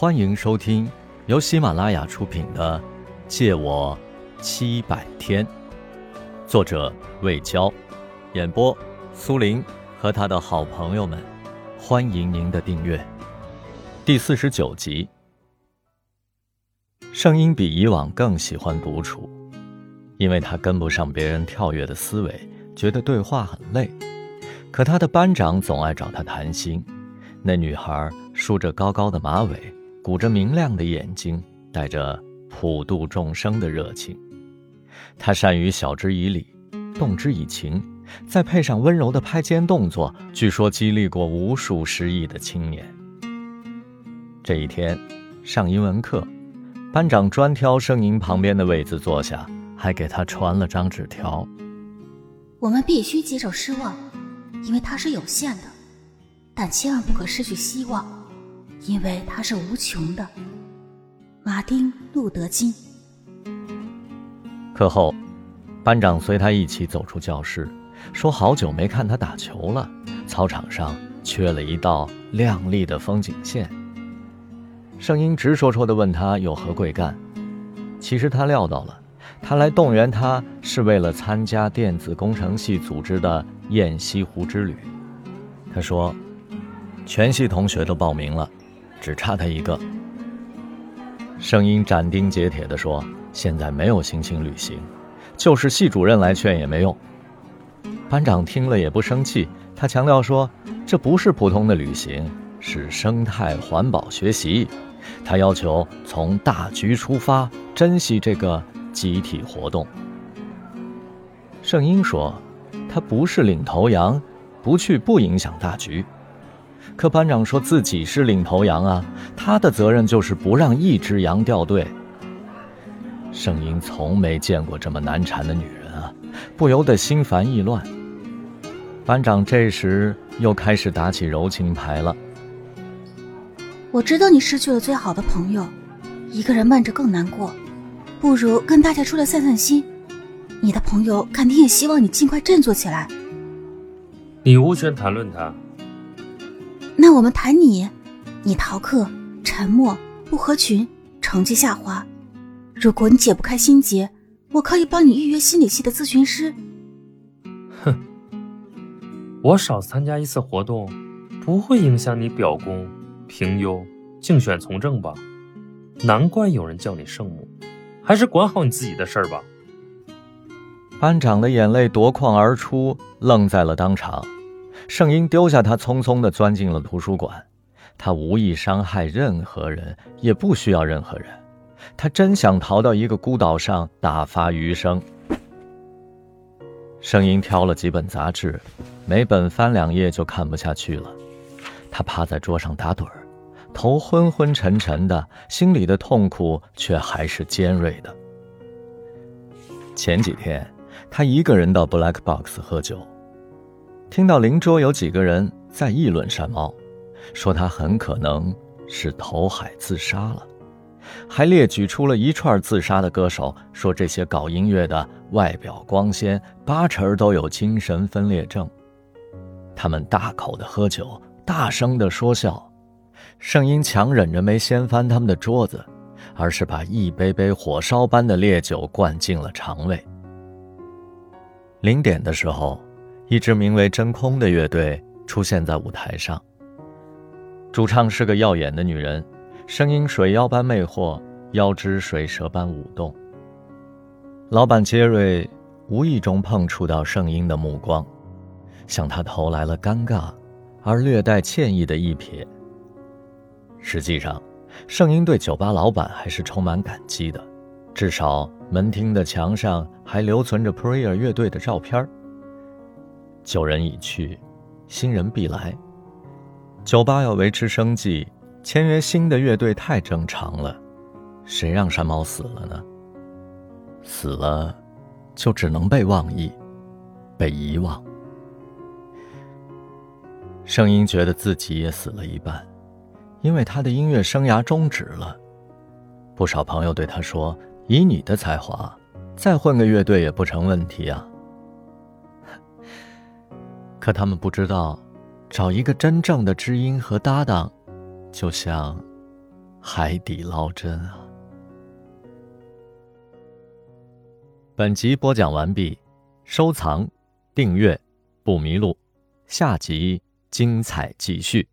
欢迎收听由喜马拉雅出品的《借我七百天》，作者魏娇，演播苏林和他的好朋友们。欢迎您的订阅。第四十九集，圣音比以往更喜欢独处，因为他跟不上别人跳跃的思维，觉得对话很累。可他的班长总爱找他谈心。那女孩梳着高高的马尾。鼓着明亮的眼睛，带着普度众生的热情。他善于晓之以理，动之以情，再配上温柔的拍肩动作，据说激励过无数失意的青年。这一天，上英文课，班长专挑盛英旁边的位子坐下，还给他传了张纸条：“我们必须接受失望，因为它是有限的，但千万不可失去希望。”因为它是无穷的，马丁·路德·金。课后，班长随他一起走出教室，说：“好久没看他打球了，操场上缺了一道亮丽的风景线。”声音直戳戳的问他有何贵干。其实他料到了，他来动员他是为了参加电子工程系组织的雁西湖之旅。他说：“全系同学都报名了。”只差他一个。声音斩钉截铁地说：“现在没有心情旅行，就是系主任来劝也没用。”班长听了也不生气，他强调说：“这不是普通的旅行，是生态环保学习。”他要求从大局出发，珍惜这个集体活动。圣英说：“他不是领头羊，不去不影响大局。”可班长说自己是领头羊啊，他的责任就是不让一只羊掉队。圣英从没见过这么难缠的女人啊，不由得心烦意乱。班长这时又开始打起柔情牌了。我知道你失去了最好的朋友，一个人闷着更难过，不如跟大家出来散散心。你的朋友肯定也希望你尽快振作起来。你无权谈论他。那我们谈你，你逃课、沉默、不合群，成绩下滑。如果你解不开心结，我可以帮你预约心理系的咨询师。哼，我少参加一次活动，不会影响你表功、评优、竞选从政吧？难怪有人叫你圣母，还是管好你自己的事儿吧。班长的眼泪夺眶而出，愣在了当场。圣英丢下他，匆匆地钻进了图书馆。他无意伤害任何人，也不需要任何人。他真想逃到一个孤岛上打发余生。圣英挑了几本杂志，每本翻两页就看不下去了。他趴在桌上打盹儿，头昏昏沉沉的，心里的痛苦却还是尖锐的。前几天，他一个人到 Black Box 喝酒。听到邻桌有几个人在议论山猫，说他很可能是投海自杀了，还列举出了一串自杀的歌手，说这些搞音乐的外表光鲜，八成都有精神分裂症。他们大口的喝酒，大声的说笑，圣音强忍着没掀翻他们的桌子，而是把一杯杯火烧般的烈酒灌进了肠胃。零点的时候。一支名为“真空”的乐队出现在舞台上。主唱是个耀眼的女人，声音水妖般魅惑，腰肢水蛇般舞动。老板杰瑞无意中碰触到圣音的目光，向他投来了尴尬而略带歉意的一瞥。实际上，圣音对酒吧老板还是充满感激的，至少门厅的墙上还留存着 Prayer 乐队的照片儿。旧人已去，新人必来。酒吧要维持生计，签约新的乐队太正常了。谁让山猫死了呢？死了，就只能被忘记，被遗忘。声音觉得自己也死了一半，因为他的音乐生涯终止了。不少朋友对他说：“以你的才华，再混个乐队也不成问题啊。”可他们不知道，找一个真正的知音和搭档，就像海底捞针啊！本集播讲完毕，收藏、订阅不迷路，下集精彩继续。